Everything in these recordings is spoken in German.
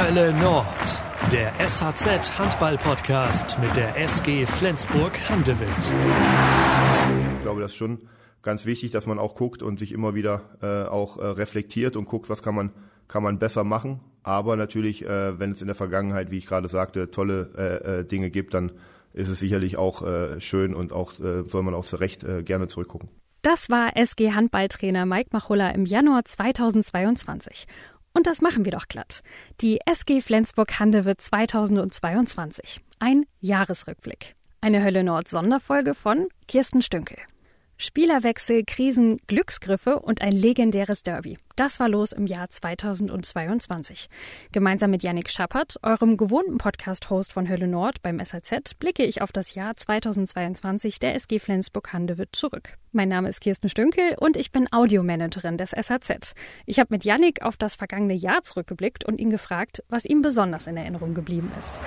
Hölle Nord, der SHZ Handball Podcast mit der SG Flensburg Handewitt. Ich glaube, das ist schon ganz wichtig, dass man auch guckt und sich immer wieder äh, auch äh, reflektiert und guckt, was kann man kann man besser machen. Aber natürlich, äh, wenn es in der Vergangenheit, wie ich gerade sagte, tolle äh, äh, Dinge gibt, dann ist es sicherlich auch äh, schön und auch äh, soll man auch zu Recht äh, gerne zurückgucken. Das war SG Handballtrainer Mike Machulla im Januar 2022. Und das machen wir doch glatt. Die SG Flensburg-Handewitt 2022. Ein Jahresrückblick. Eine Hölle Nord Sonderfolge von Kirsten Stünkel. Spielerwechsel, Krisen, Glücksgriffe und ein legendäres Derby. Das war los im Jahr 2022. Gemeinsam mit Yannick Schappert, eurem gewohnten Podcast-Host von Hölle Nord beim SAZ, blicke ich auf das Jahr 2022 der SG Flensburg-Handewitt zurück. Mein Name ist Kirsten Stünkel und ich bin Audiomanagerin des SAZ. Ich habe mit Yannick auf das vergangene Jahr zurückgeblickt und ihn gefragt, was ihm besonders in Erinnerung geblieben ist.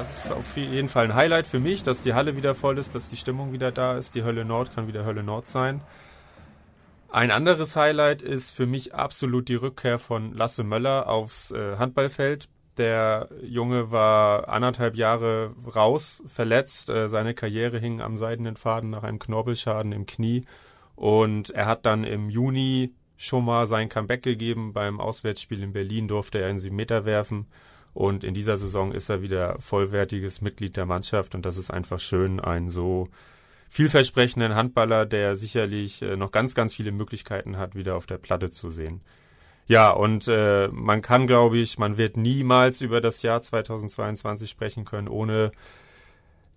Das ist auf jeden Fall ein Highlight für mich, dass die Halle wieder voll ist, dass die Stimmung wieder da ist. Die Hölle Nord kann wieder Hölle Nord sein. Ein anderes Highlight ist für mich absolut die Rückkehr von Lasse Möller aufs äh, Handballfeld. Der Junge war anderthalb Jahre raus, verletzt. Äh, seine Karriere hing am seidenen Faden nach einem Knorpelschaden im Knie. Und er hat dann im Juni schon mal sein Comeback gegeben. Beim Auswärtsspiel in Berlin durfte er einen 7 Meter werfen. Und in dieser Saison ist er wieder vollwertiges Mitglied der Mannschaft und das ist einfach schön, einen so vielversprechenden Handballer, der sicherlich äh, noch ganz, ganz viele Möglichkeiten hat, wieder auf der Platte zu sehen. Ja, und äh, man kann, glaube ich, man wird niemals über das Jahr 2022 sprechen können, ohne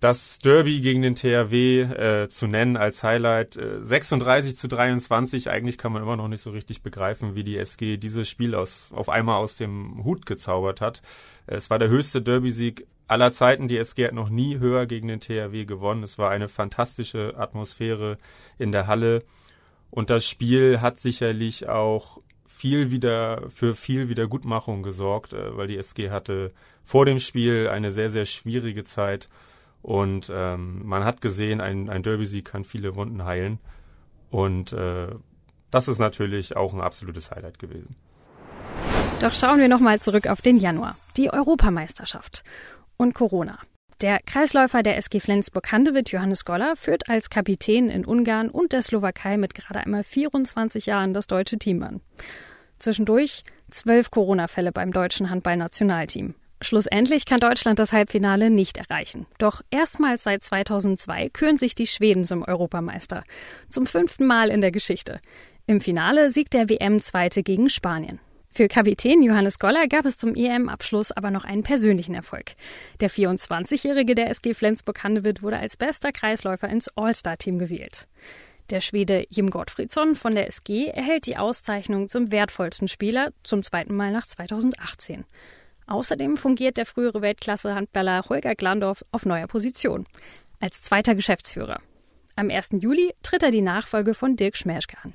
das Derby gegen den THW äh, zu nennen als Highlight. Äh, 36 zu 23, eigentlich kann man immer noch nicht so richtig begreifen, wie die SG dieses Spiel aus, auf einmal aus dem Hut gezaubert hat. Äh, es war der höchste Derby-Sieg aller Zeiten. Die SG hat noch nie höher gegen den THW gewonnen. Es war eine fantastische Atmosphäre in der Halle. Und das Spiel hat sicherlich auch viel wieder für viel Wiedergutmachung gesorgt, äh, weil die SG hatte vor dem Spiel eine sehr, sehr schwierige Zeit und ähm, man hat gesehen, ein, ein Derby-Sieg kann viele Wunden heilen. Und äh, das ist natürlich auch ein absolutes Highlight gewesen. Doch schauen wir nochmal zurück auf den Januar, die Europameisterschaft und Corona. Der Kreisläufer der SG Flensburg-Handewitt, Johannes Goller, führt als Kapitän in Ungarn und der Slowakei mit gerade einmal 24 Jahren das deutsche Team an. Zwischendurch zwölf Corona-Fälle beim deutschen Handballnationalteam. Schlussendlich kann Deutschland das Halbfinale nicht erreichen. Doch erstmals seit 2002 küren sich die Schweden zum Europameister. Zum fünften Mal in der Geschichte. Im Finale siegt der WM-Zweite gegen Spanien. Für Kapitän Johannes Goller gab es zum EM-Abschluss aber noch einen persönlichen Erfolg. Der 24-Jährige der SG Flensburg-Handewitt wurde als bester Kreisläufer ins All-Star-Team gewählt. Der Schwede Jim Gottfriedsson von der SG erhält die Auszeichnung zum wertvollsten Spieler zum zweiten Mal nach 2018. Außerdem fungiert der frühere Weltklasse-Handballer Holger Glandorf auf neuer Position als zweiter Geschäftsführer. Am 1. Juli tritt er die Nachfolge von Dirk Schmerschke an.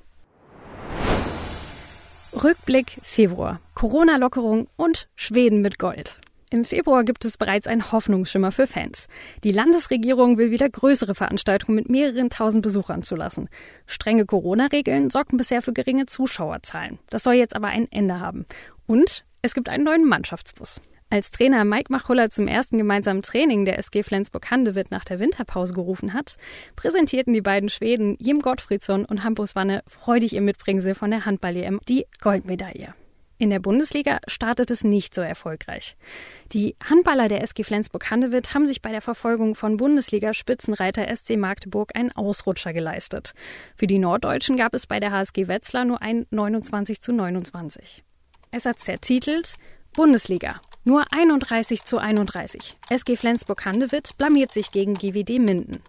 Rückblick Februar. Corona-Lockerung und Schweden mit Gold. Im Februar gibt es bereits einen Hoffnungsschimmer für Fans. Die Landesregierung will wieder größere Veranstaltungen mit mehreren tausend Besuchern zulassen. Strenge Corona-Regeln sorgten bisher für geringe Zuschauerzahlen. Das soll jetzt aber ein Ende haben. Und es gibt einen neuen Mannschaftsbus. Als Trainer Mike Machulla zum ersten gemeinsamen Training der SG Flensburg-Handewitt nach der Winterpause gerufen hat, präsentierten die beiden Schweden Jim Gottfriedsson und Hampus Wanne freudig im Mitbringsel von der Handball-EM die Goldmedaille. In der Bundesliga startet es nicht so erfolgreich. Die Handballer der SG Flensburg-Handewitt haben sich bei der Verfolgung von Bundesliga-Spitzenreiter SC Magdeburg einen Ausrutscher geleistet. Für die Norddeutschen gab es bei der HSG Wetzlar nur ein 29 zu 29. SAZ titelt Bundesliga. Nur 31 zu 31. SG Flensburg-Handewitt blamiert sich gegen GWD Minden.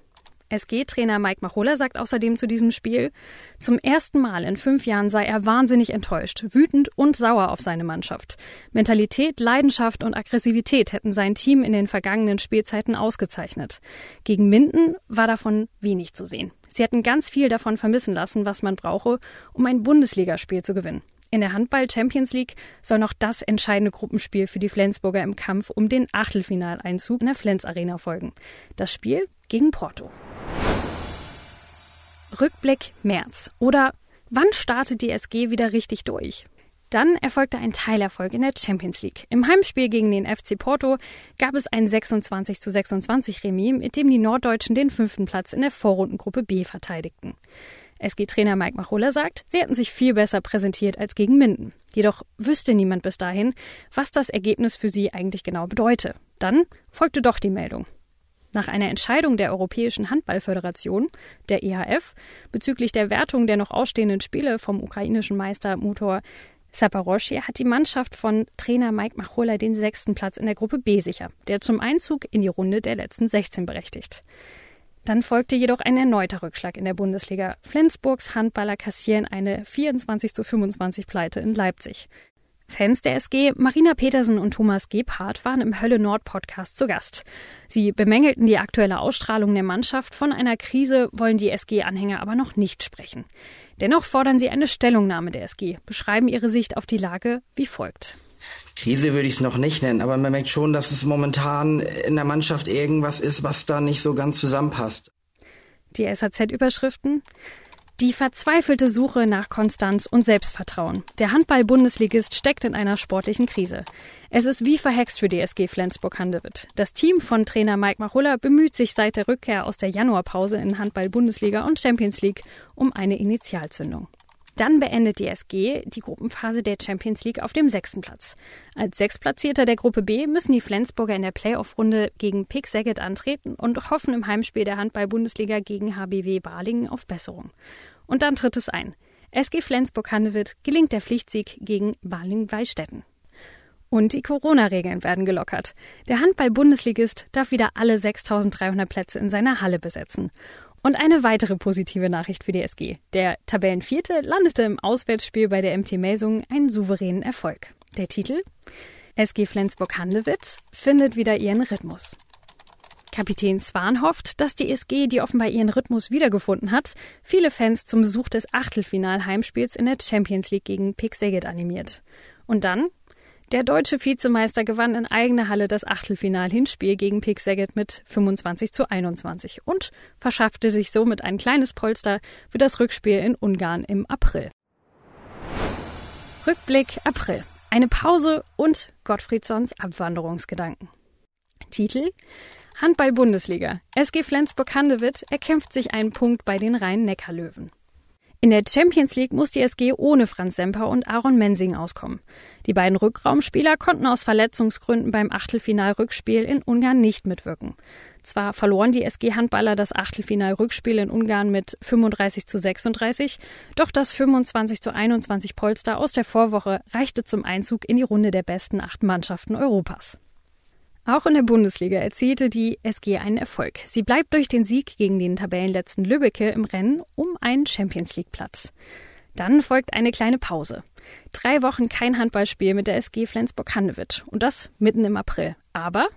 SG-Trainer Mike Machola sagt außerdem zu diesem Spiel, zum ersten Mal in fünf Jahren sei er wahnsinnig enttäuscht, wütend und sauer auf seine Mannschaft. Mentalität, Leidenschaft und Aggressivität hätten sein Team in den vergangenen Spielzeiten ausgezeichnet. Gegen Minden war davon wenig zu sehen. Sie hätten ganz viel davon vermissen lassen, was man brauche, um ein Bundesligaspiel zu gewinnen. In der Handball Champions League soll noch das entscheidende Gruppenspiel für die Flensburger im Kampf um den Achtelfinaleinzug in der Flens Arena folgen. Das Spiel gegen Porto. Rückblick März. Oder wann startet die SG wieder richtig durch? Dann erfolgte ein Teilerfolg in der Champions League. Im Heimspiel gegen den FC Porto gab es ein 26 zu 26 Remis, mit dem die Norddeutschen den fünften Platz in der Vorrundengruppe B verteidigten. SG-Trainer Mike Machola sagt, sie hätten sich viel besser präsentiert als gegen Minden. Jedoch wüsste niemand bis dahin, was das Ergebnis für sie eigentlich genau bedeute. Dann folgte doch die Meldung. Nach einer Entscheidung der Europäischen Handballföderation, der EHF, bezüglich der Wertung der noch ausstehenden Spiele vom ukrainischen Meister Motor Saporoschje hat die Mannschaft von Trainer Mike Machola den sechsten Platz in der Gruppe B sicher, der zum Einzug in die Runde der letzten 16 berechtigt. Dann folgte jedoch ein erneuter Rückschlag in der Bundesliga. Flensburgs Handballer kassieren eine 24 zu 25 Pleite in Leipzig. Fans der SG Marina Petersen und Thomas Gebhardt waren im Hölle Nord Podcast zu Gast. Sie bemängelten die aktuelle Ausstrahlung der Mannschaft. Von einer Krise wollen die SG-Anhänger aber noch nicht sprechen. Dennoch fordern sie eine Stellungnahme der SG, beschreiben ihre Sicht auf die Lage wie folgt. Krise würde ich es noch nicht nennen, aber man merkt schon, dass es momentan in der Mannschaft irgendwas ist, was da nicht so ganz zusammenpasst. Die SAZ-Überschriften die verzweifelte Suche nach Konstanz und Selbstvertrauen. Der Handball-Bundesligist steckt in einer sportlichen Krise. Es ist wie verhext für die SG Flensburg-Handewitt. Das Team von Trainer Mike Machulla bemüht sich seit der Rückkehr aus der Januarpause in Handball-Bundesliga und Champions League um eine Initialzündung. Dann beendet die SG die Gruppenphase der Champions League auf dem sechsten Platz. Als Sechstplatzierter der Gruppe B müssen die Flensburger in der Playoff-Runde gegen Pick Saget antreten und hoffen im Heimspiel der Handball-Bundesliga gegen HBW Balingen auf Besserung. Und dann tritt es ein. SG Flensburg-Handewitt gelingt der Pflichtsieg gegen Balingen-Weistetten. Und die Corona-Regeln werden gelockert. Der Handball-Bundesligist darf wieder alle 6300 Plätze in seiner Halle besetzen. Und eine weitere positive Nachricht für die SG. Der Tabellenvierte landete im Auswärtsspiel bei der MT Melsungen einen souveränen Erfolg. Der Titel? SG Flensburg-Handewitt findet wieder ihren Rhythmus. Kapitän Swan hofft, dass die SG, die offenbar ihren Rhythmus wiedergefunden hat, viele Fans zum Besuch des Achtelfinal-Heimspiels in der Champions League gegen Pick Saget animiert. Und dann der deutsche Vizemeister gewann in eigener Halle das Achtelfinal-Hinspiel gegen Pick Saget mit 25 zu 21 und verschaffte sich somit ein kleines Polster für das Rückspiel in Ungarn im April. Rückblick April. Eine Pause und Gottfriedsons Abwanderungsgedanken. Titel Handball-Bundesliga. SG Flensburg-Handewitt erkämpft sich einen Punkt bei den Rhein-Neckar-Löwen. In der Champions League muss die SG ohne Franz Semper und Aaron Mensing auskommen. Die beiden Rückraumspieler konnten aus Verletzungsgründen beim Achtelfinalrückspiel in Ungarn nicht mitwirken. Zwar verloren die SG-Handballer das Achtelfinalrückspiel in Ungarn mit 35 zu 36, doch das 25 zu 21 Polster aus der Vorwoche reichte zum Einzug in die Runde der besten acht Mannschaften Europas. Auch in der Bundesliga erzielte die SG einen Erfolg. Sie bleibt durch den Sieg gegen den Tabellenletzten Lübbecke im Rennen um einen Champions League Platz. Dann folgt eine kleine Pause. Drei Wochen kein Handballspiel mit der SG Flensburg-Handewitt und das mitten im April. Aber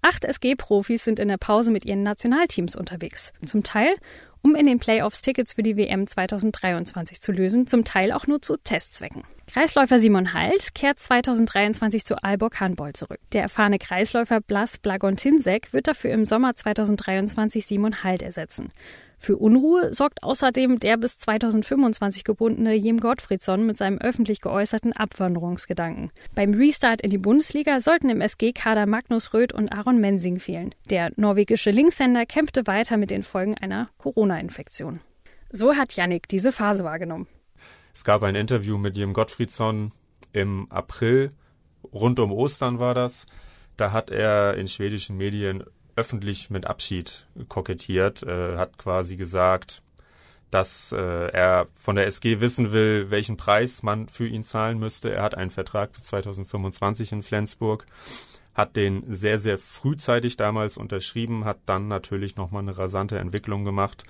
acht SG-Profis sind in der Pause mit ihren Nationalteams unterwegs. Zum Teil um in den Playoffs Tickets für die WM 2023 zu lösen, zum Teil auch nur zu Testzwecken. Kreisläufer Simon Halt kehrt 2023 zu Aalborg Handball zurück. Der erfahrene Kreisläufer Blas Blagontinsek wird dafür im Sommer 2023 Simon Halt ersetzen. Für Unruhe sorgt außerdem der bis 2025 gebundene Jim Gottfriedsson mit seinem öffentlich geäußerten Abwanderungsgedanken. Beim Restart in die Bundesliga sollten im SG-Kader Magnus Röth und Aaron Mensing fehlen. Der norwegische Linkshänder kämpfte weiter mit den Folgen einer Corona-Infektion. So hat Yannick diese Phase wahrgenommen. Es gab ein Interview mit Jim Gottfriedsson im April, rund um Ostern war das. Da hat er in schwedischen Medien öffentlich mit Abschied kokettiert, äh, hat quasi gesagt, dass äh, er von der SG wissen will, welchen Preis man für ihn zahlen müsste. Er hat einen Vertrag bis 2025 in Flensburg, hat den sehr, sehr frühzeitig damals unterschrieben, hat dann natürlich nochmal eine rasante Entwicklung gemacht.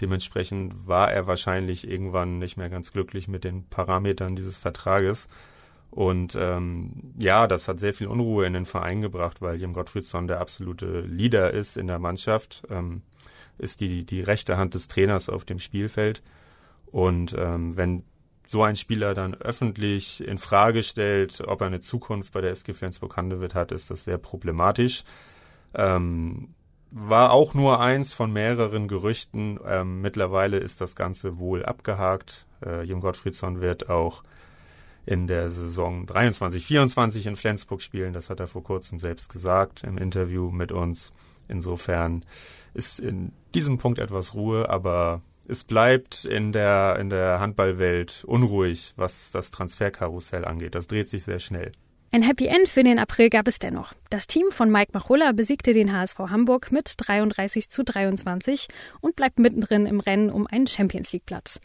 Dementsprechend war er wahrscheinlich irgendwann nicht mehr ganz glücklich mit den Parametern dieses Vertrages und ähm, ja, das hat sehr viel Unruhe in den Verein gebracht, weil Jim Gottfriedsson der absolute Leader ist in der Mannschaft, ähm, ist die, die rechte Hand des Trainers auf dem Spielfeld. Und ähm, wenn so ein Spieler dann öffentlich in Frage stellt, ob er eine Zukunft bei der SG Flensburg-Handewitt hat, ist das sehr problematisch. Ähm, war auch nur eins von mehreren Gerüchten. Ähm, mittlerweile ist das Ganze wohl abgehakt. Äh, Jim Gottfriedsson wird auch in der Saison 23, 24 in Flensburg spielen. Das hat er vor kurzem selbst gesagt im Interview mit uns. Insofern ist in diesem Punkt etwas Ruhe, aber es bleibt in der, in der Handballwelt unruhig, was das Transferkarussell angeht. Das dreht sich sehr schnell. Ein Happy End für den April gab es dennoch. Das Team von Mike Machulla besiegte den HSV Hamburg mit 33 zu 23 und bleibt mittendrin im Rennen um einen Champions League Platz.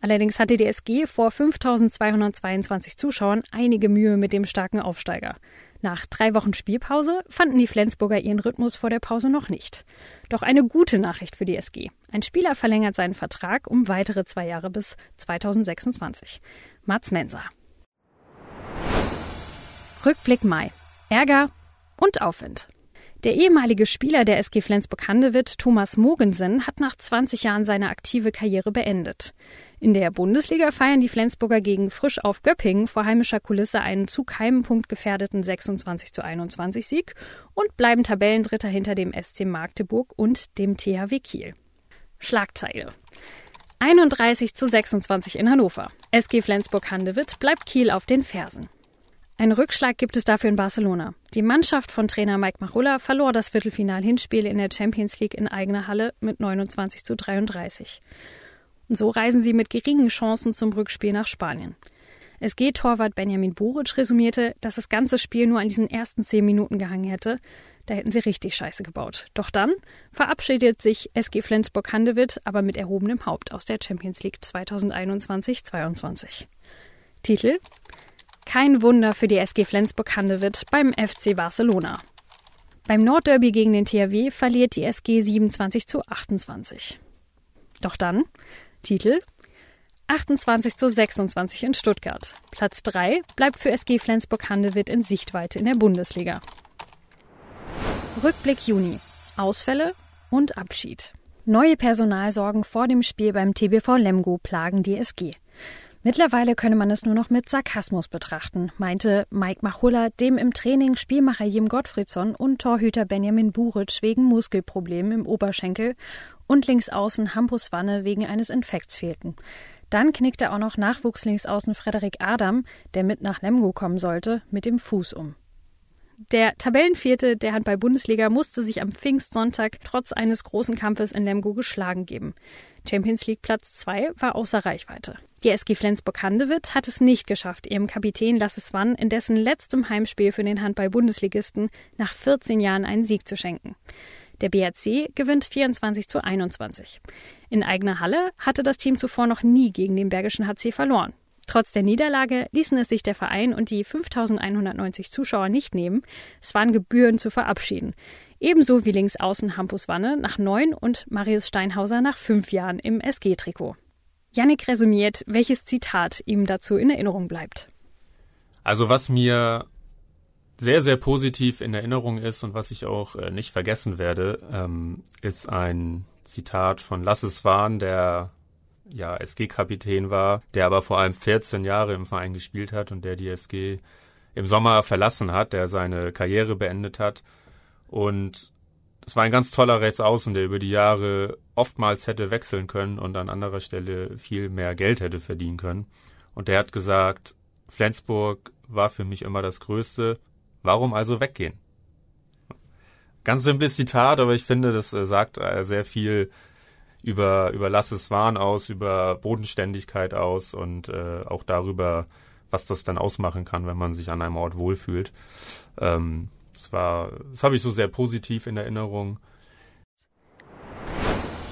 Allerdings hatte die SG vor 5222 Zuschauern einige Mühe mit dem starken Aufsteiger. Nach drei Wochen Spielpause fanden die Flensburger ihren Rhythmus vor der Pause noch nicht. Doch eine gute Nachricht für die SG. Ein Spieler verlängert seinen Vertrag um weitere zwei Jahre bis 2026. Mats Menser. Rückblick Mai. Ärger und Aufwind. Der ehemalige Spieler der SG Flensburg-Handewitt, Thomas Mogensen, hat nach 20 Jahren seine aktive Karriere beendet. In der Bundesliga feiern die Flensburger gegen Frisch auf Göppingen vor heimischer Kulisse einen zu keinem Punkt gefährdeten 26 zu 21 Sieg und bleiben Tabellendritter hinter dem SC Magdeburg und dem THW Kiel. Schlagzeile. 31 zu 26 in Hannover. SG Flensburg-Handewitt bleibt Kiel auf den Fersen. Einen Rückschlag gibt es dafür in Barcelona. Die Mannschaft von Trainer Mike Machulla verlor das Viertelfinal-Hinspiel in der Champions League in eigener Halle mit 29 zu 33. So reisen sie mit geringen Chancen zum Rückspiel nach Spanien. SG-Torwart Benjamin Buric resümierte, dass das ganze Spiel nur an diesen ersten zehn Minuten gehangen hätte. Da hätten sie richtig Scheiße gebaut. Doch dann verabschiedet sich SG Flensburg-Handewitt aber mit erhobenem Haupt aus der Champions League 2021-22. Titel kein Wunder für die SG Flensburg-Handewitt beim FC Barcelona. Beim Nordderby gegen den THW verliert die SG 27 zu 28. Doch dann Titel 28 zu 26 in Stuttgart. Platz 3 bleibt für SG Flensburg-Handewitt in Sichtweite in der Bundesliga. Rückblick Juni. Ausfälle und Abschied. Neue Personalsorgen vor dem Spiel beim TBV Lemgo plagen die SG. Mittlerweile könne man es nur noch mit Sarkasmus betrachten, meinte Mike Machulla dem im Training Spielmacher Jim Gottfriedson und Torhüter Benjamin Buric wegen Muskelproblemen im Oberschenkel und Linksaußen Hampus Wanne wegen eines Infekts fehlten. Dann knickte auch noch Nachwuchslinksaußen Frederik Adam, der mit nach Lemgo kommen sollte, mit dem Fuß um. Der Tabellenvierte der Handball-Bundesliga musste sich am Pfingstsonntag trotz eines großen Kampfes in Lemgo geschlagen geben. Champions League Platz 2 war außer Reichweite. Die SG Flensburg-Handewitt hat es nicht geschafft, ihrem Kapitän Lasse Swann in dessen letztem Heimspiel für den Handball-Bundesligisten nach 14 Jahren einen Sieg zu schenken. Der BRC gewinnt 24 zu 21. In eigener Halle hatte das Team zuvor noch nie gegen den Bergischen HC verloren. Trotz der Niederlage ließen es sich der Verein und die 5190 Zuschauer nicht nehmen, Swan gebührend zu verabschieden. Ebenso wie Linksaußen Hampus Wanne nach neun und Marius Steinhauser nach fünf Jahren im SG-Trikot. Yannick resümiert, welches Zitat ihm dazu in Erinnerung bleibt. Also was mir sehr, sehr positiv in Erinnerung ist und was ich auch äh, nicht vergessen werde, ähm, ist ein Zitat von Lasse Swan, der ja SG-Kapitän war, der aber vor allem 14 Jahre im Verein gespielt hat und der die SG im Sommer verlassen hat, der seine Karriere beendet hat. Und es war ein ganz toller Rechtsaußen, der über die Jahre oftmals hätte wechseln können und an anderer Stelle viel mehr Geld hätte verdienen können. Und der hat gesagt, Flensburg war für mich immer das Größte. Warum also weggehen? Ganz simples Zitat, aber ich finde, das äh, sagt äh, sehr viel über, über Lasses Wahn aus, über Bodenständigkeit aus und äh, auch darüber, was das dann ausmachen kann, wenn man sich an einem Ort wohlfühlt. Ähm, das war, das habe ich so sehr positiv in Erinnerung.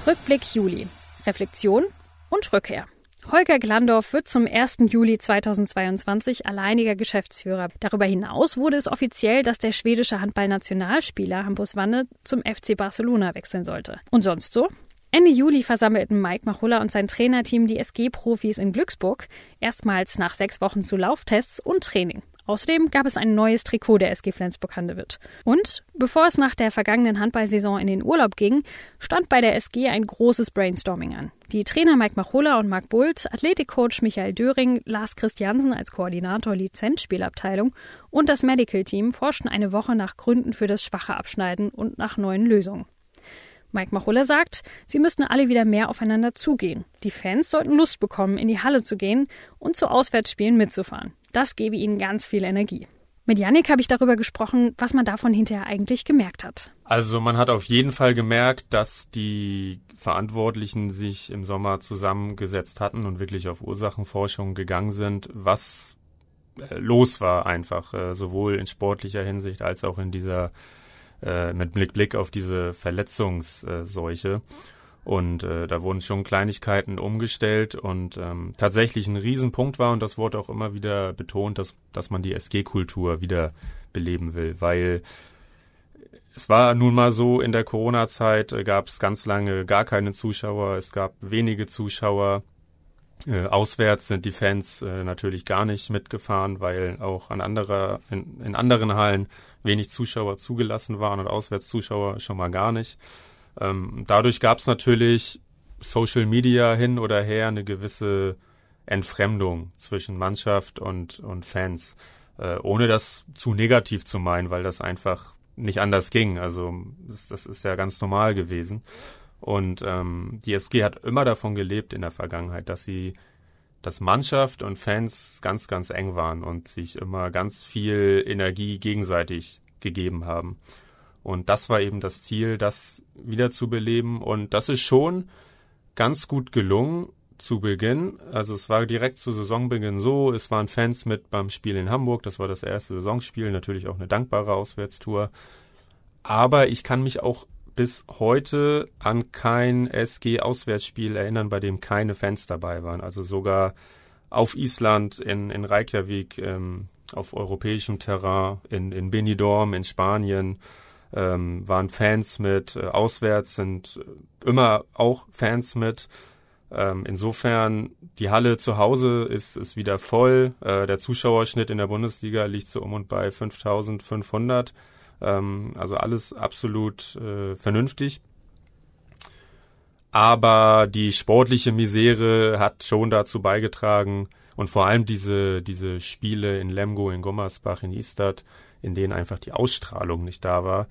Rückblick Juli. Reflexion und Rückkehr. Holger Glandorf wird zum 1. Juli 2022 alleiniger Geschäftsführer. Darüber hinaus wurde es offiziell, dass der schwedische Handballnationalspieler Hampus Wanne zum FC Barcelona wechseln sollte. Und sonst so? Ende Juli versammelten Mike Machulla und sein Trainerteam die SG-Profis in Glücksburg, erstmals nach sechs Wochen zu Lauftests und Training. Außerdem gab es ein neues Trikot der SG Flensburg-Handewitt. Und bevor es nach der vergangenen Handballsaison in den Urlaub ging, stand bei der SG ein großes Brainstorming an. Die Trainer Mike Machulla und Marc Bult, Athletikcoach Michael Döring, Lars Christiansen als Koordinator Lizenzspielabteilung und das Medical Team forschten eine Woche nach Gründen für das schwache Abschneiden und nach neuen Lösungen. Mike Machulla sagt, sie müssten alle wieder mehr aufeinander zugehen. Die Fans sollten Lust bekommen, in die Halle zu gehen und zu Auswärtsspielen mitzufahren. Das gebe ihnen ganz viel Energie. Mit Yannick habe ich darüber gesprochen, was man davon hinterher eigentlich gemerkt hat. Also man hat auf jeden Fall gemerkt, dass die Verantwortlichen sich im Sommer zusammengesetzt hatten und wirklich auf Ursachenforschung gegangen sind, was äh, los war einfach, äh, sowohl in sportlicher Hinsicht als auch in dieser äh, mit Blick auf diese Verletzungsseuche. Und äh, da wurden schon Kleinigkeiten umgestellt und ähm, tatsächlich ein Riesenpunkt war, und das wurde auch immer wieder betont, dass, dass man die SG-Kultur wieder beleben will, weil es war nun mal so, in der Corona-Zeit äh, gab es ganz lange gar keine Zuschauer, es gab wenige Zuschauer. Äh, auswärts sind die Fans äh, natürlich gar nicht mitgefahren, weil auch an anderer, in, in anderen Hallen wenig Zuschauer zugelassen waren und Auswärtszuschauer schon mal gar nicht. Ähm, dadurch gab es natürlich Social Media hin oder her eine gewisse Entfremdung zwischen Mannschaft und, und Fans. Äh, ohne das zu negativ zu meinen, weil das einfach nicht anders ging. Also das, das ist ja ganz normal gewesen. Und ähm, die SG hat immer davon gelebt in der Vergangenheit, dass sie, dass Mannschaft und Fans ganz, ganz eng waren und sich immer ganz viel Energie gegenseitig gegeben haben. Und das war eben das Ziel, das wieder zu beleben. Und das ist schon ganz gut gelungen zu Beginn. Also es war direkt zu Saisonbeginn so, es waren Fans mit beim Spiel in Hamburg, das war das erste Saisonspiel, natürlich auch eine dankbare Auswärtstour. Aber ich kann mich auch bis heute an kein SG-Auswärtsspiel erinnern, bei dem keine Fans dabei waren. Also sogar auf Island, in, in Reykjavik, ähm, auf europäischem Terrain, in, in Benidorm, in Spanien, ähm, waren Fans mit. Äh, auswärts sind immer auch Fans mit. Ähm, insofern, die Halle zu Hause ist, ist wieder voll. Äh, der Zuschauerschnitt in der Bundesliga liegt so um und bei 5500. Ähm, also alles absolut äh, vernünftig. Aber die sportliche Misere hat schon dazu beigetragen und vor allem diese, diese Spiele in Lemgo, in Gommersbach, in Istad, in denen einfach die Ausstrahlung nicht da war,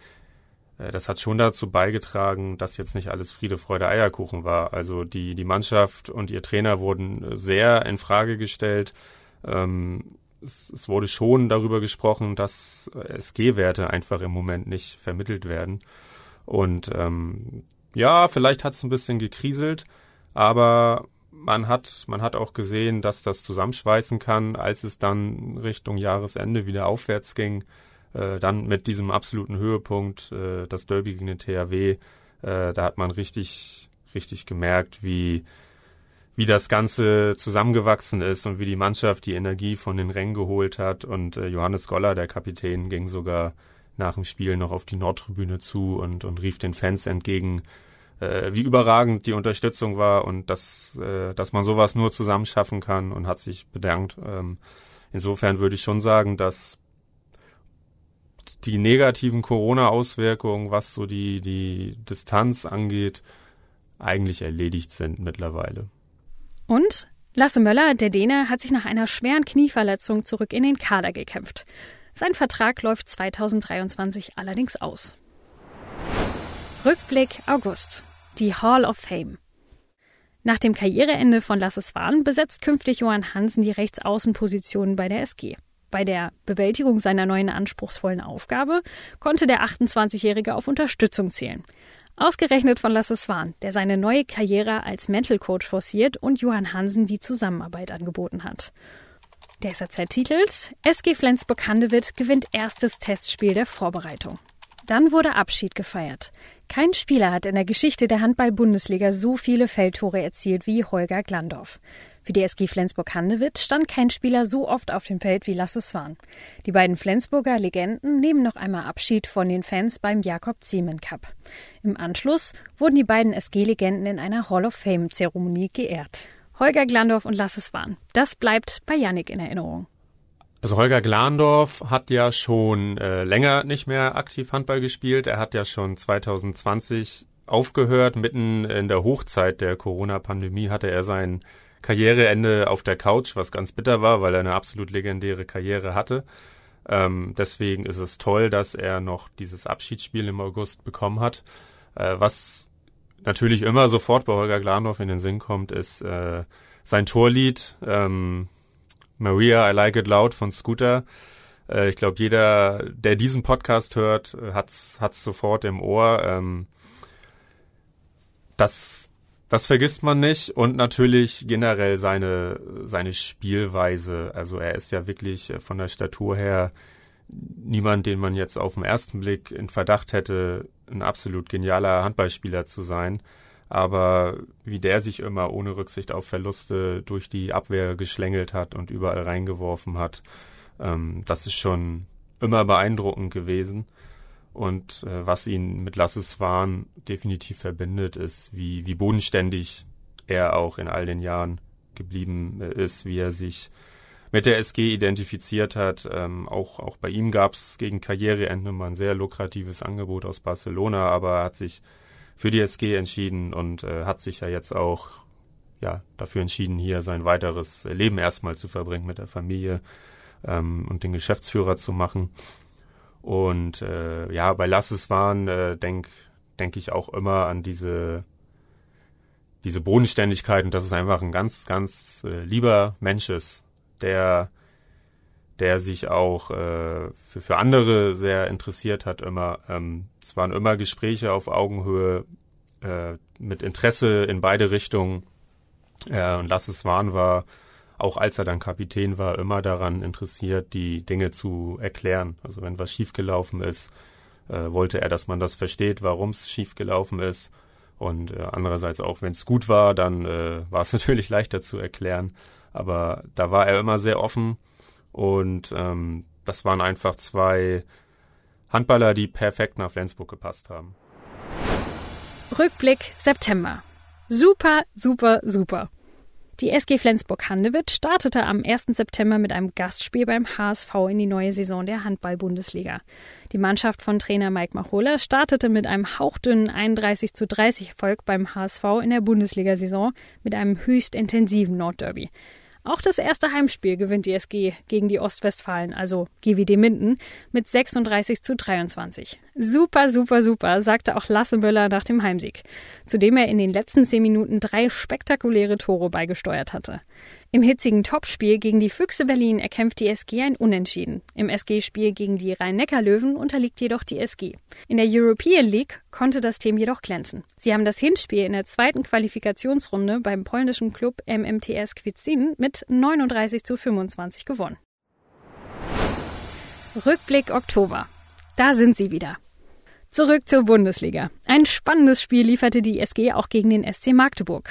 äh, das hat schon dazu beigetragen, dass jetzt nicht alles Friede, Freude, Eierkuchen war. Also die, die Mannschaft und ihr Trainer wurden sehr in Frage gestellt. Ähm, es, es wurde schon darüber gesprochen, dass SG-Werte einfach im Moment nicht vermittelt werden. Und ähm, ja, vielleicht hat es ein bisschen gekriselt, aber man hat, man hat auch gesehen, dass das zusammenschweißen kann, als es dann Richtung Jahresende wieder aufwärts ging. Äh, dann mit diesem absoluten Höhepunkt, äh, das Derby gegen den THW, äh, da hat man richtig, richtig gemerkt, wie, wie das Ganze zusammengewachsen ist und wie die Mannschaft die Energie von den Rängen geholt hat. Und äh, Johannes Goller, der Kapitän, ging sogar nach dem Spiel noch auf die Nordtribüne zu und, und rief den Fans entgegen, äh, wie überragend die Unterstützung war und dass, äh, dass man sowas nur zusammen schaffen kann und hat sich bedankt. Ähm, insofern würde ich schon sagen, dass die negativen Corona-Auswirkungen, was so die, die Distanz angeht, eigentlich erledigt sind mittlerweile. Und Lasse Möller, der Däne, hat sich nach einer schweren Knieverletzung zurück in den Kader gekämpft. Sein Vertrag läuft 2023 allerdings aus. Rückblick August. Die Hall of Fame. Nach dem Karriereende von Lasse Swan besetzt künftig Johann Hansen die Rechtsaußenposition bei der SG. Bei der Bewältigung seiner neuen anspruchsvollen Aufgabe konnte der 28-Jährige auf Unterstützung zählen. Ausgerechnet von Lasse Swan, der seine neue Karriere als Mental Coach forciert und Johann Hansen die Zusammenarbeit angeboten hat. Der SAZ titelt SG Flensburg-Handewitt gewinnt erstes Testspiel der Vorbereitung. Dann wurde Abschied gefeiert. Kein Spieler hat in der Geschichte der Handball-Bundesliga so viele Feldtore erzielt wie Holger Glandorf. Für die SG Flensburg-Handewitt stand kein Spieler so oft auf dem Feld wie Lasse Swan. Die beiden Flensburger Legenden nehmen noch einmal Abschied von den Fans beim Jakob Ziemen Cup. Im Anschluss wurden die beiden SG-Legenden in einer Hall of Fame-Zeremonie geehrt. Holger Glandorf und Lasse Swan. Das bleibt bei Yannick in Erinnerung. Also Holger Glandorf hat ja schon äh, länger nicht mehr aktiv Handball gespielt. Er hat ja schon 2020 aufgehört. Mitten in der Hochzeit der Corona-Pandemie hatte er seinen Karriereende auf der Couch, was ganz bitter war, weil er eine absolut legendäre Karriere hatte. Ähm, deswegen ist es toll, dass er noch dieses Abschiedsspiel im August bekommen hat. Äh, was natürlich immer sofort bei Holger Glandorf in den Sinn kommt, ist äh, sein Torlied ähm, Maria I Like It Loud von Scooter. Äh, ich glaube, jeder, der diesen Podcast hört, hat's hat's sofort im Ohr. Ähm, das das vergisst man nicht und natürlich generell seine seine Spielweise. Also er ist ja wirklich von der Statur her niemand, den man jetzt auf den ersten Blick in Verdacht hätte, ein absolut genialer Handballspieler zu sein. Aber wie der sich immer ohne Rücksicht auf Verluste durch die Abwehr geschlängelt hat und überall reingeworfen hat, ähm, das ist schon immer beeindruckend gewesen. Und äh, was ihn mit Lasses Wahn definitiv verbindet, ist, wie, wie bodenständig er auch in all den Jahren geblieben äh, ist, wie er sich mit der SG identifiziert hat. Ähm, auch, auch bei ihm gab es gegen Karriereende mal ein sehr lukratives Angebot aus Barcelona, aber er hat sich für die SG entschieden und äh, hat sich ja jetzt auch ja, dafür entschieden, hier sein weiteres Leben erstmal zu verbringen mit der Familie ähm, und den Geschäftsführer zu machen. Und äh, ja, bei Lasses waren, äh, denke denk ich auch immer an diese diese Bodenständigkeit und dass es einfach ein ganz, ganz äh, lieber Mensch ist, der, der sich auch äh, für, für andere sehr interessiert hat immer. Ähm, es waren immer Gespräche auf Augenhöhe äh, mit Interesse in beide Richtungen. Äh, und Lasses Wahn war, auch als er dann Kapitän war, immer daran interessiert, die Dinge zu erklären. Also wenn was schiefgelaufen ist, äh, wollte er, dass man das versteht, warum es schiefgelaufen ist. Und äh, andererseits auch, wenn es gut war, dann äh, war es natürlich leichter zu erklären. Aber da war er immer sehr offen und ähm, das waren einfach zwei Handballer, die perfekt nach Flensburg gepasst haben. Rückblick September. Super, super, super. Die SG Flensburg-Handewitt startete am 1. September mit einem Gastspiel beim HSV in die neue Saison der Handball-Bundesliga. Die Mannschaft von Trainer Mike Machola startete mit einem hauchdünnen 31 zu 30 Erfolg beim HSV in der Bundesliga-Saison mit einem höchst intensiven Nordderby. Auch das erste Heimspiel gewinnt die SG gegen die Ostwestfalen, also GWD Minden, mit 36 zu 23. Super, super, super, sagte auch Lasse Möller nach dem Heimsieg, zu dem er in den letzten zehn Minuten drei spektakuläre Tore beigesteuert hatte. Im hitzigen Topspiel gegen die Füchse Berlin erkämpft die SG ein Unentschieden. Im SG-Spiel gegen die Rhein-Neckar-Löwen unterliegt jedoch die SG. In der European League konnte das Team jedoch glänzen. Sie haben das Hinspiel in der zweiten Qualifikationsrunde beim polnischen Club MMTS Kwidzyn mit 39 zu 25 gewonnen. Rückblick Oktober. Da sind sie wieder. Zurück zur Bundesliga. Ein spannendes Spiel lieferte die SG auch gegen den SC Magdeburg.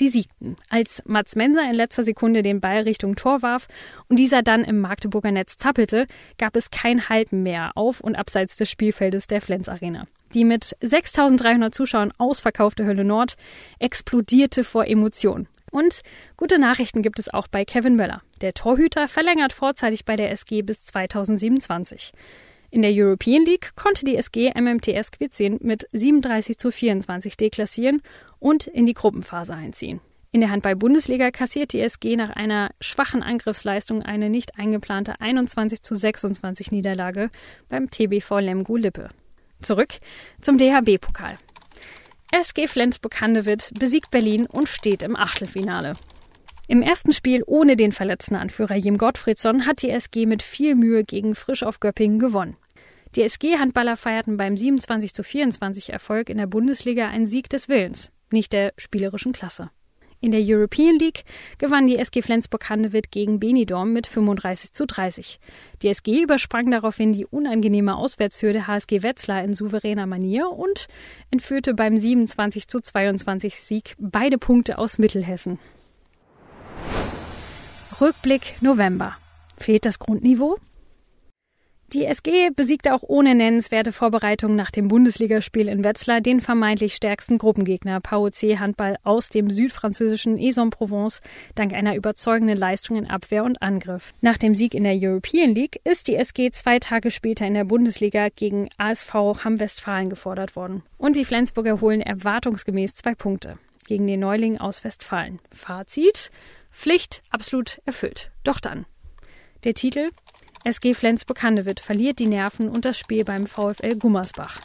Sie siegten, als Mats Menser in letzter Sekunde den Ball Richtung Tor warf und dieser dann im Magdeburger Netz zappelte, gab es kein Halten mehr auf und abseits des Spielfeldes der Flens Arena. Die mit 6300 Zuschauern ausverkaufte Hölle Nord explodierte vor Emotion. Und gute Nachrichten gibt es auch bei Kevin Möller. Der Torhüter verlängert vorzeitig bei der SG bis 2027. In der European League konnte die SG MMTS Quizzin mit 37 zu 24 deklassieren und in die Gruppenphase einziehen. In der Handball-Bundesliga kassiert die SG nach einer schwachen Angriffsleistung eine nicht eingeplante 21 zu 26 Niederlage beim TBV Lemgo Lippe. Zurück zum DHB-Pokal. SG Flensburg-Handewitt besiegt Berlin und steht im Achtelfinale. Im ersten Spiel ohne den verletzten Anführer Jim Gottfriedsson hat die SG mit viel Mühe gegen Frisch auf Göppingen gewonnen. Die SG-Handballer feierten beim 27 zu 24 Erfolg in der Bundesliga einen Sieg des Willens, nicht der spielerischen Klasse. In der European League gewann die SG Flensburg-Handewitt gegen Benidorm mit 35 zu 30. Die SG übersprang daraufhin die unangenehme Auswärtshürde HSG Wetzlar in souveräner Manier und entführte beim 27 zu 22 Sieg beide Punkte aus Mittelhessen. Rückblick November. Fehlt das Grundniveau? Die SG besiegte auch ohne nennenswerte Vorbereitungen nach dem Bundesligaspiel in Wetzlar den vermeintlich stärksten Gruppengegner PAOC Handball aus dem südfranzösischen Aix-en-Provence dank einer überzeugenden Leistung in Abwehr und Angriff. Nach dem Sieg in der European League ist die SG zwei Tage später in der Bundesliga gegen ASV Hamm-Westfalen gefordert worden. Und die Flensburger holen erwartungsgemäß zwei Punkte gegen den Neuling aus Westfalen. Fazit Pflicht absolut erfüllt. Doch dann. Der Titel SG Flensburg-Handewitt verliert die Nerven und das Spiel beim VfL Gummersbach.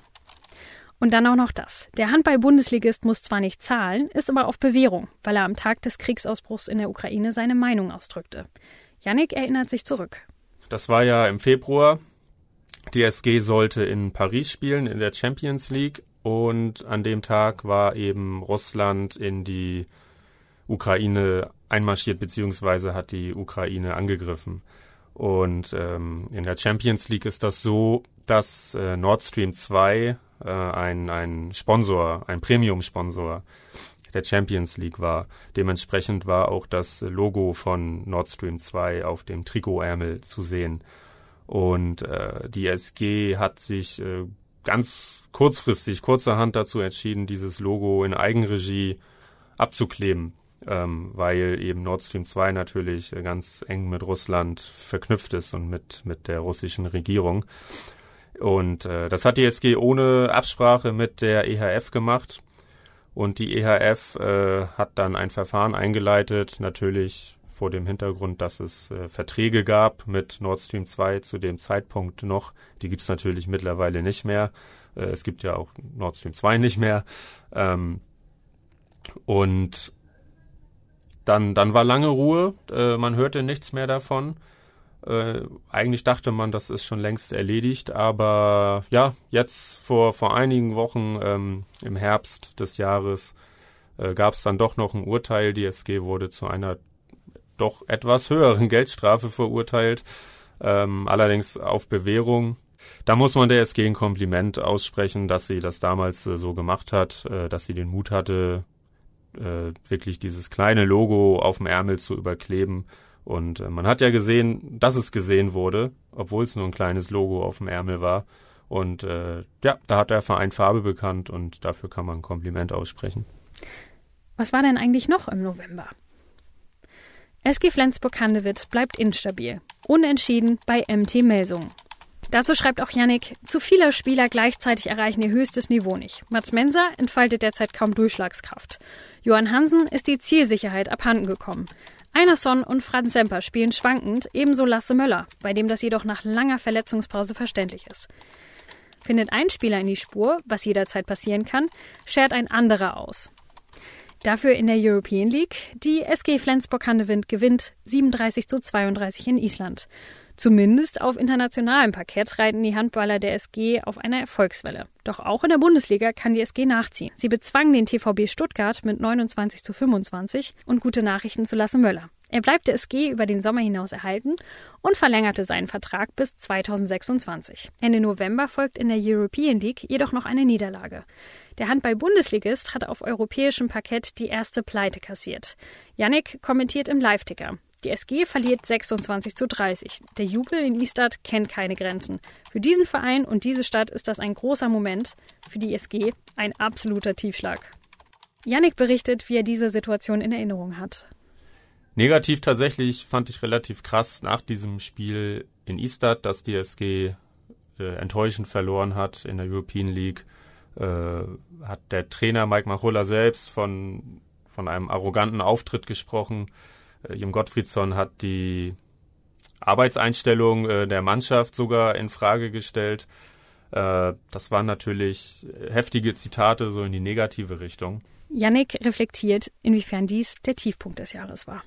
Und dann auch noch das. Der Handball-Bundesligist muss zwar nicht zahlen, ist aber auf Bewährung, weil er am Tag des Kriegsausbruchs in der Ukraine seine Meinung ausdrückte. Yannick erinnert sich zurück. Das war ja im Februar. Die SG sollte in Paris spielen, in der Champions League. Und an dem Tag war eben Russland in die Ukraine einmarschiert, beziehungsweise hat die Ukraine angegriffen. Und ähm, in der Champions League ist das so, dass äh, Nord Stream 2 äh, ein, ein Sponsor, ein Premium-Sponsor der Champions League war. Dementsprechend war auch das Logo von Nord Stream 2 auf dem Trikotärmel zu sehen. Und äh, die SG hat sich äh, ganz kurzfristig, kurzerhand dazu entschieden, dieses Logo in Eigenregie abzukleben, ähm, weil eben Nord Stream 2 natürlich ganz eng mit Russland verknüpft ist und mit, mit der russischen Regierung. Und äh, das hat die SG ohne Absprache mit der EHF gemacht. Und die EHF äh, hat dann ein Verfahren eingeleitet, natürlich vor dem Hintergrund, dass es äh, Verträge gab mit Nord Stream 2 zu dem Zeitpunkt noch. Die gibt's natürlich mittlerweile nicht mehr. Äh, es gibt ja auch Nord Stream 2 nicht mehr. Ähm, und dann, dann war lange Ruhe, äh, man hörte nichts mehr davon. Äh, eigentlich dachte man, das ist schon längst erledigt, aber ja, jetzt vor, vor einigen Wochen ähm, im Herbst des Jahres äh, gab es dann doch noch ein Urteil. Die SG wurde zu einer doch etwas höheren Geldstrafe verurteilt, ähm, allerdings auf Bewährung. Da muss man der SG ein Kompliment aussprechen, dass sie das damals äh, so gemacht hat, äh, dass sie den Mut hatte, äh, wirklich dieses kleine Logo auf dem Ärmel zu überkleben und äh, man hat ja gesehen, dass es gesehen wurde, obwohl es nur ein kleines Logo auf dem Ärmel war. Und äh, ja, da hat der Verein Farbe bekannt und dafür kann man ein Kompliment aussprechen. Was war denn eigentlich noch im November? SG Flensburg-Handewitt bleibt instabil. Unentschieden bei MT Melsungen. Dazu schreibt auch Yannick, zu viele Spieler gleichzeitig erreichen ihr höchstes Niveau nicht. Mats Menser entfaltet derzeit kaum Durchschlagskraft. Johann Hansen ist die Zielsicherheit abhanden gekommen. Einerson und Franz Semper spielen schwankend, ebenso Lasse Möller, bei dem das jedoch nach langer Verletzungspause verständlich ist. Findet ein Spieler in die Spur, was jederzeit passieren kann, schert ein anderer aus. Dafür in der European League. Die SG Flensburg-Handewind gewinnt 37 zu 32 in Island. Zumindest auf internationalem Parkett reiten die Handballer der SG auf einer Erfolgswelle. Doch auch in der Bundesliga kann die SG nachziehen. Sie bezwangen den TVB Stuttgart mit 29 zu 25 und gute Nachrichten zu Lasse Möller. Er bleibt der SG über den Sommer hinaus erhalten und verlängerte seinen Vertrag bis 2026. Ende November folgt in der European League jedoch noch eine Niederlage. Der Handball-Bundesligist hat auf europäischem Parkett die erste Pleite kassiert. Yannick kommentiert im Live-Ticker. Die SG verliert 26 zu 30. Der Jubel in Istad kennt keine Grenzen. Für diesen Verein und diese Stadt ist das ein großer Moment. Für die SG ein absoluter Tiefschlag. Yannick berichtet, wie er diese Situation in Erinnerung hat. Negativ tatsächlich fand ich relativ krass nach diesem Spiel in Istad, dass die SG äh, enttäuschend verloren hat in der European League. Äh, hat der Trainer Mike Machulla selbst von, von einem arroganten Auftritt gesprochen. Äh, Jim Gottfriedsson hat die Arbeitseinstellung äh, der Mannschaft sogar in Frage gestellt. Äh, das waren natürlich heftige Zitate so in die negative Richtung. Yannick reflektiert, inwiefern dies der Tiefpunkt des Jahres war.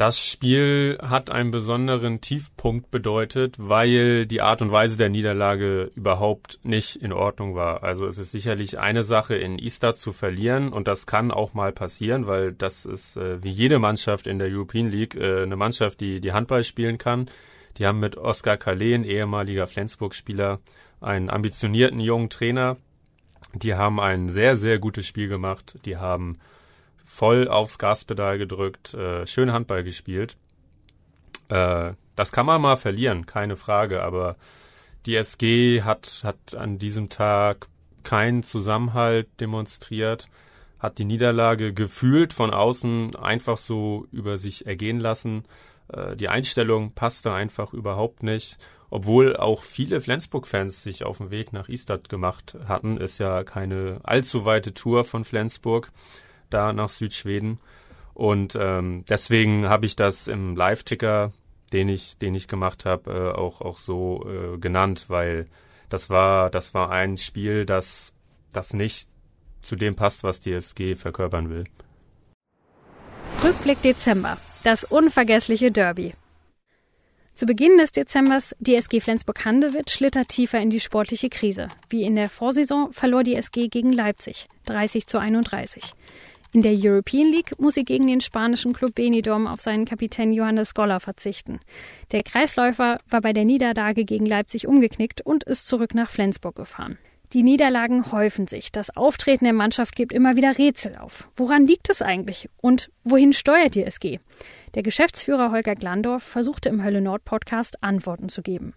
Das Spiel hat einen besonderen Tiefpunkt bedeutet, weil die Art und Weise der Niederlage überhaupt nicht in Ordnung war. Also es ist sicherlich eine Sache, in Istad zu verlieren und das kann auch mal passieren, weil das ist äh, wie jede Mannschaft in der European League äh, eine Mannschaft, die die Handball spielen kann. Die haben mit Oskar Kalen, ehemaliger Flensburg-Spieler, einen ambitionierten jungen Trainer. Die haben ein sehr, sehr gutes Spiel gemacht. Die haben voll aufs Gaspedal gedrückt, äh, schön Handball gespielt. Äh, das kann man mal verlieren, keine Frage, aber die SG hat, hat an diesem Tag keinen Zusammenhalt demonstriert, hat die Niederlage gefühlt von außen einfach so über sich ergehen lassen. Äh, die Einstellung passte einfach überhaupt nicht. Obwohl auch viele Flensburg-Fans sich auf den Weg nach Istad gemacht hatten, ist ja keine allzu weite Tour von Flensburg da nach Südschweden. Und ähm, deswegen habe ich das im Live-Ticker, den ich, den ich gemacht habe, äh, auch, auch so äh, genannt, weil das war, das war ein Spiel, das, das nicht zu dem passt, was die SG verkörpern will. Rückblick Dezember. Das unvergessliche Derby. Zu Beginn des Dezembers die SG Flensburg-Handewitt schlittert tiefer in die sportliche Krise. Wie in der Vorsaison verlor die SG gegen Leipzig 30 zu 31. In der European League muss sie gegen den spanischen Club Benidorm auf seinen Kapitän Johannes Goller verzichten. Der Kreisläufer war bei der Niederlage gegen Leipzig umgeknickt und ist zurück nach Flensburg gefahren. Die Niederlagen häufen sich. Das Auftreten der Mannschaft gibt immer wieder Rätsel auf. Woran liegt es eigentlich? Und wohin steuert die SG? Der Geschäftsführer Holger Glandorf versuchte im Hölle Nord Podcast Antworten zu geben.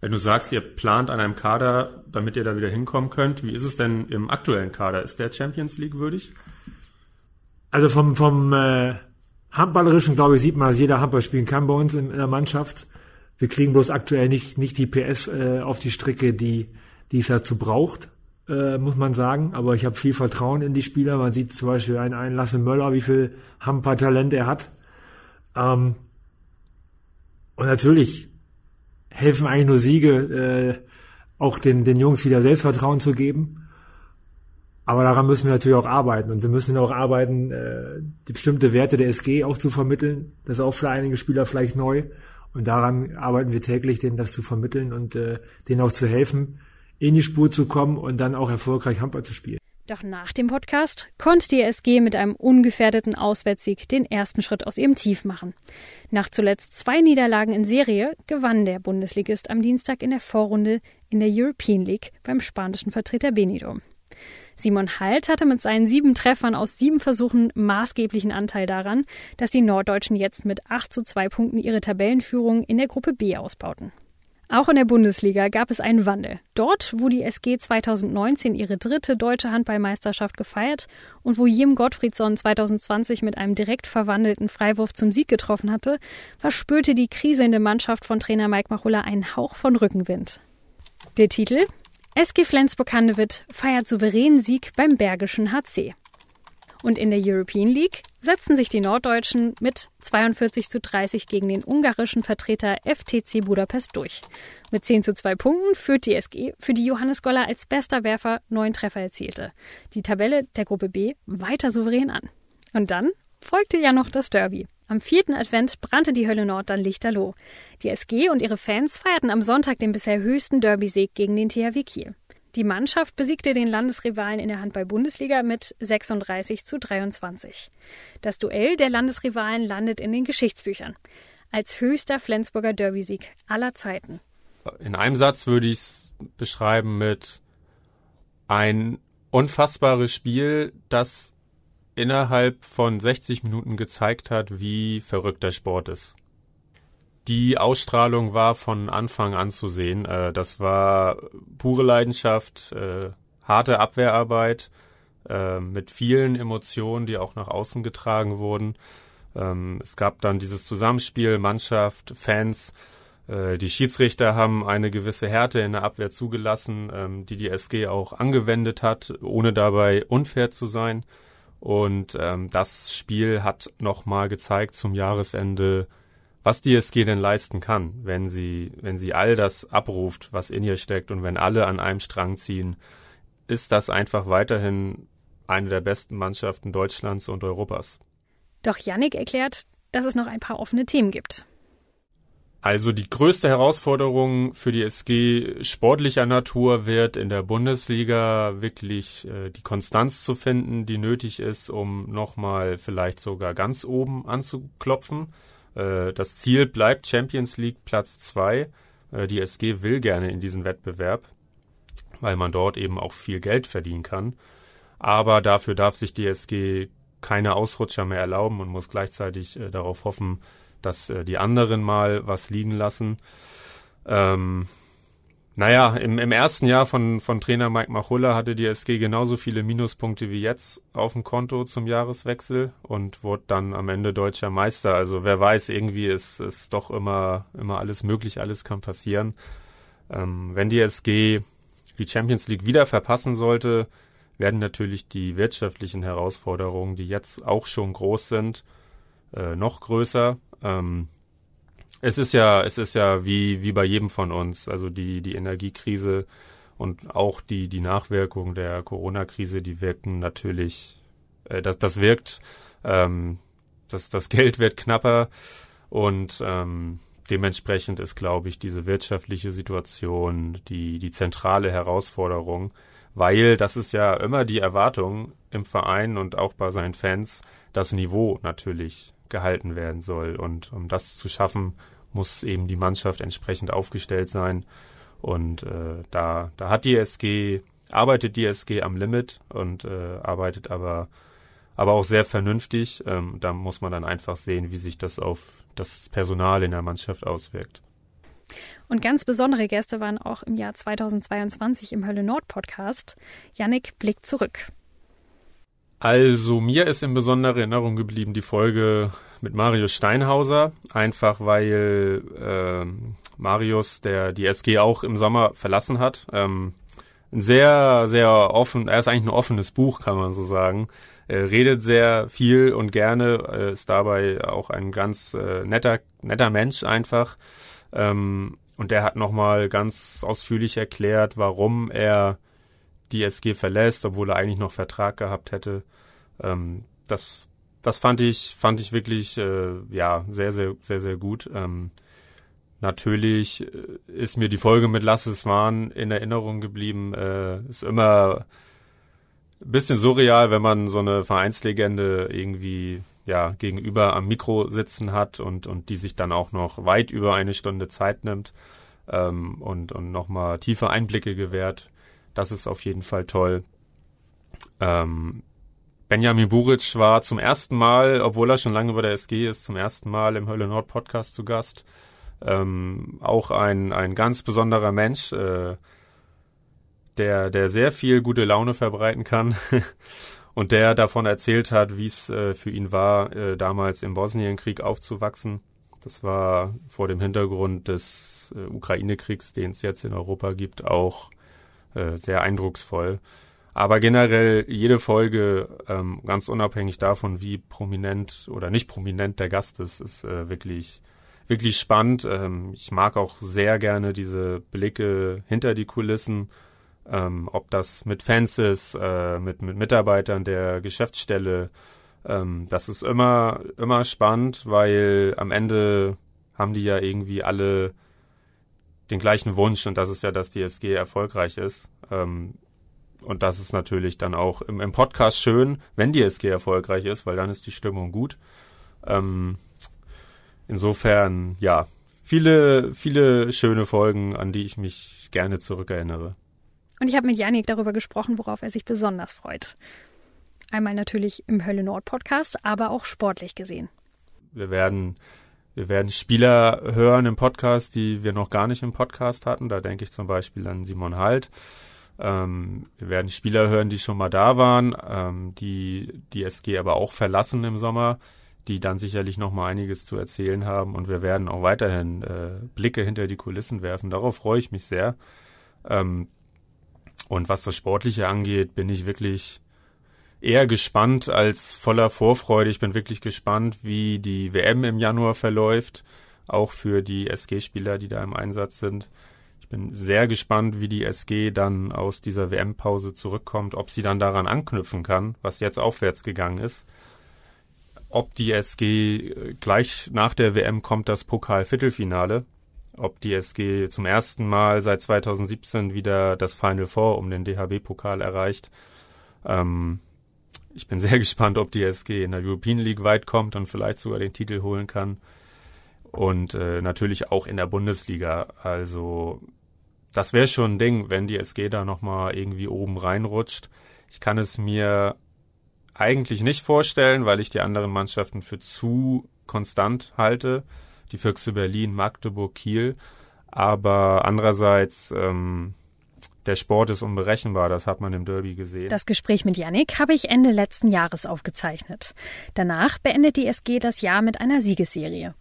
Wenn du sagst, ihr plant an einem Kader, damit ihr da wieder hinkommen könnt, wie ist es denn im aktuellen Kader? Ist der Champions League würdig? Also vom, vom äh, Handballerischen, glaube ich, sieht man, dass jeder Handball spielen kann bei uns in, in der Mannschaft. Wir kriegen bloß aktuell nicht, nicht die PS äh, auf die Strecke, die, die es dazu braucht, äh, muss man sagen. Aber ich habe viel Vertrauen in die Spieler. Man sieht zum Beispiel einen, einen Lasse Möller, wie viel Handball-Talent er hat. Ähm, und natürlich helfen eigentlich nur Siege, äh, auch den, den Jungs wieder Selbstvertrauen zu geben. Aber daran müssen wir natürlich auch arbeiten. Und wir müssen auch arbeiten, äh, die bestimmte Werte der SG auch zu vermitteln. Das ist auch für einige Spieler vielleicht neu. Und daran arbeiten wir täglich, denen das zu vermitteln und äh, denen auch zu helfen, in die Spur zu kommen und dann auch erfolgreich Handball zu spielen. Doch nach dem Podcast konnte die SG mit einem ungefährdeten Auswärtssieg den ersten Schritt aus ihrem Tief machen. Nach zuletzt zwei Niederlagen in Serie gewann der Bundesligist am Dienstag in der Vorrunde in der European League beim spanischen Vertreter Benidorm. Simon Halt hatte mit seinen sieben Treffern aus sieben Versuchen maßgeblichen Anteil daran, dass die Norddeutschen jetzt mit 8 zu 2 Punkten ihre Tabellenführung in der Gruppe B ausbauten. Auch in der Bundesliga gab es einen Wandel. Dort, wo die SG 2019 ihre dritte deutsche Handballmeisterschaft gefeiert und wo Jim Gottfriedson 2020 mit einem direkt verwandelten Freiwurf zum Sieg getroffen hatte, verspürte die kriselnde Mannschaft von Trainer Mike Machulla einen Hauch von Rückenwind. Der Titel SG Flensburg-Handewitt feiert souveränen Sieg beim Bergischen HC. Und in der European League setzten sich die Norddeutschen mit 42 zu 30 gegen den ungarischen Vertreter FTC Budapest durch. Mit 10 zu 2 Punkten führt die SG, für die Johannes Goller als bester Werfer neun Treffer erzielte. Die Tabelle der Gruppe B weiter souverän an. Und dann folgte ja noch das Derby. Am vierten Advent brannte die Hölle Nord dann lichterloh. Die SG und ihre Fans feierten am Sonntag den bisher höchsten Derby-Sieg gegen den THW Kiel. Die Mannschaft besiegte den Landesrivalen in der Handball-Bundesliga mit 36 zu 23. Das Duell der Landesrivalen landet in den Geschichtsbüchern als höchster Flensburger Derby-Sieg aller Zeiten. In einem Satz würde ich es beschreiben mit ein unfassbares Spiel, das innerhalb von 60 Minuten gezeigt hat, wie verrückt der Sport ist. Die Ausstrahlung war von Anfang an zu sehen. Äh, das war pure Leidenschaft, äh, harte Abwehrarbeit äh, mit vielen Emotionen, die auch nach außen getragen wurden. Ähm, es gab dann dieses Zusammenspiel Mannschaft, Fans. Die Schiedsrichter haben eine gewisse Härte in der Abwehr zugelassen, ähm, die die SG auch angewendet hat, ohne dabei unfair zu sein. Und ähm, das Spiel hat nochmal gezeigt zum Jahresende, was die SG denn leisten kann, wenn sie, wenn sie all das abruft, was in ihr steckt und wenn alle an einem Strang ziehen, ist das einfach weiterhin eine der besten Mannschaften Deutschlands und Europas. Doch Yannick erklärt, dass es noch ein paar offene Themen gibt. Also die größte Herausforderung für die SG sportlicher Natur wird in der Bundesliga wirklich äh, die Konstanz zu finden, die nötig ist, um nochmal vielleicht sogar ganz oben anzuklopfen. Äh, das Ziel bleibt Champions League Platz zwei. Äh, die SG will gerne in diesen Wettbewerb, weil man dort eben auch viel Geld verdienen kann. Aber dafür darf sich die SG keine Ausrutscher mehr erlauben und muss gleichzeitig äh, darauf hoffen, dass äh, die anderen mal was liegen lassen. Ähm, naja, im, im ersten Jahr von, von Trainer Mike Machulla hatte die SG genauso viele Minuspunkte wie jetzt auf dem Konto zum Jahreswechsel und wurde dann am Ende deutscher Meister. Also wer weiß, irgendwie ist es doch immer, immer alles möglich, alles kann passieren. Ähm, wenn die SG die Champions League wieder verpassen sollte, werden natürlich die wirtschaftlichen Herausforderungen, die jetzt auch schon groß sind, äh, noch größer. Ähm, Es ist ja, es ist ja wie, wie bei jedem von uns. Also die, die Energiekrise und auch die, die Nachwirkungen der Corona-Krise, die wirken natürlich, äh, das, das wirkt, ähm, das, das Geld wird knapper und ähm, dementsprechend ist, glaube ich, diese wirtschaftliche Situation die, die zentrale Herausforderung, weil das ist ja immer die Erwartung im Verein und auch bei seinen Fans, das Niveau natürlich gehalten werden soll. Und um das zu schaffen, muss eben die Mannschaft entsprechend aufgestellt sein. Und äh, da, da hat die SG, arbeitet die SG am Limit und äh, arbeitet aber, aber auch sehr vernünftig. Ähm, da muss man dann einfach sehen, wie sich das auf das Personal in der Mannschaft auswirkt. Und ganz besondere Gäste waren auch im Jahr 2022 im Hölle Nord Podcast. Yannick blickt zurück. Also mir ist in besonderer Erinnerung geblieben die Folge mit Marius Steinhauser, einfach weil äh, Marius, der die SG auch im Sommer verlassen hat, ähm, ein sehr, sehr offen, er ist eigentlich ein offenes Buch, kann man so sagen. Er redet sehr viel und gerne, äh, ist dabei auch ein ganz äh, netter, netter Mensch einfach. Ähm, und der hat nochmal ganz ausführlich erklärt, warum er die SG verlässt, obwohl er eigentlich noch Vertrag gehabt hätte. Ähm, das, das fand ich, fand ich wirklich, äh, ja, sehr, sehr, sehr, sehr gut. Ähm, natürlich äh, ist mir die Folge mit Lasse Swan in Erinnerung geblieben. Äh, ist immer ein bisschen surreal, wenn man so eine Vereinslegende irgendwie ja gegenüber am Mikro sitzen hat und und die sich dann auch noch weit über eine Stunde Zeit nimmt ähm, und und nochmal tiefe Einblicke gewährt. Das ist auf jeden Fall toll. Ähm, Benjamin Buric war zum ersten Mal, obwohl er schon lange bei der SG ist, zum ersten Mal im Hölle Nord Podcast zu Gast. Ähm, auch ein, ein ganz besonderer Mensch, äh, der, der sehr viel gute Laune verbreiten kann und der davon erzählt hat, wie es äh, für ihn war, äh, damals im Bosnienkrieg aufzuwachsen. Das war vor dem Hintergrund des äh, Ukraine-Kriegs, den es jetzt in Europa gibt, auch äh, sehr eindrucksvoll. Aber generell jede Folge, ähm, ganz unabhängig davon, wie prominent oder nicht prominent der Gast ist, ist äh, wirklich wirklich spannend. Ähm, ich mag auch sehr gerne diese Blicke hinter die Kulissen, ähm, ob das mit Fans ist, äh, mit, mit Mitarbeitern der Geschäftsstelle. Ähm, das ist immer immer spannend, weil am Ende haben die ja irgendwie alle den gleichen Wunsch und das ist ja, dass die SG erfolgreich ist. Ähm, und das ist natürlich dann auch im, im, Podcast schön, wenn die SG erfolgreich ist, weil dann ist die Stimmung gut. Ähm, insofern, ja, viele, viele schöne Folgen, an die ich mich gerne zurückerinnere. Und ich habe mit Janik darüber gesprochen, worauf er sich besonders freut. Einmal natürlich im Hölle Nord Podcast, aber auch sportlich gesehen. Wir werden, wir werden Spieler hören im Podcast, die wir noch gar nicht im Podcast hatten. Da denke ich zum Beispiel an Simon Halt ähm, wir werden Spieler hören, die schon mal da waren, ähm, die die SG aber auch verlassen im Sommer, die dann sicherlich noch mal einiges zu erzählen haben und wir werden auch weiterhin äh, Blicke hinter die Kulissen werfen. Darauf freue ich mich sehr. Ähm, und was das Sportliche angeht, bin ich wirklich eher gespannt als voller Vorfreude. Ich bin wirklich gespannt, wie die WM im Januar verläuft, auch für die SG-Spieler, die da im Einsatz sind bin sehr gespannt, wie die SG dann aus dieser WM-Pause zurückkommt, ob sie dann daran anknüpfen kann, was jetzt aufwärts gegangen ist. Ob die SG äh, gleich nach der WM kommt das Pokal-Viertelfinale, ob die SG zum ersten Mal seit 2017 wieder das Final Four um den DHB-Pokal erreicht. Ähm, ich bin sehr gespannt, ob die SG in der European League weit kommt und vielleicht sogar den Titel holen kann. Und äh, natürlich auch in der Bundesliga. Also das wäre schon ein Ding, wenn die SG da nochmal irgendwie oben reinrutscht. Ich kann es mir eigentlich nicht vorstellen, weil ich die anderen Mannschaften für zu konstant halte. Die Füchse Berlin, Magdeburg, Kiel. Aber andererseits, ähm, der Sport ist unberechenbar, das hat man im Derby gesehen. Das Gespräch mit Yannick habe ich Ende letzten Jahres aufgezeichnet. Danach beendet die SG das Jahr mit einer Siegesserie.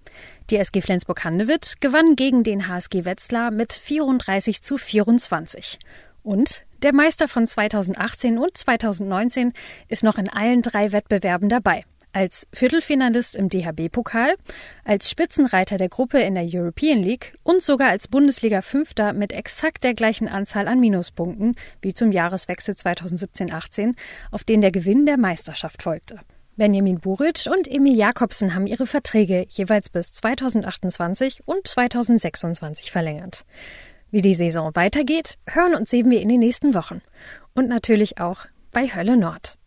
Die SG Flensburg-Handewitt gewann gegen den HSG Wetzlar mit 34 zu 24. Und der Meister von 2018 und 2019 ist noch in allen drei Wettbewerben dabei. Als Viertelfinalist im DHB-Pokal, als Spitzenreiter der Gruppe in der European League und sogar als Bundesliga-Fünfter mit exakt der gleichen Anzahl an Minuspunkten wie zum Jahreswechsel 2017-18, auf den der Gewinn der Meisterschaft folgte. Benjamin Buric und Emil Jakobsen haben ihre Verträge jeweils bis 2028 und 2026 verlängert. Wie die Saison weitergeht, hören und sehen wir in den nächsten Wochen. Und natürlich auch bei Hölle Nord.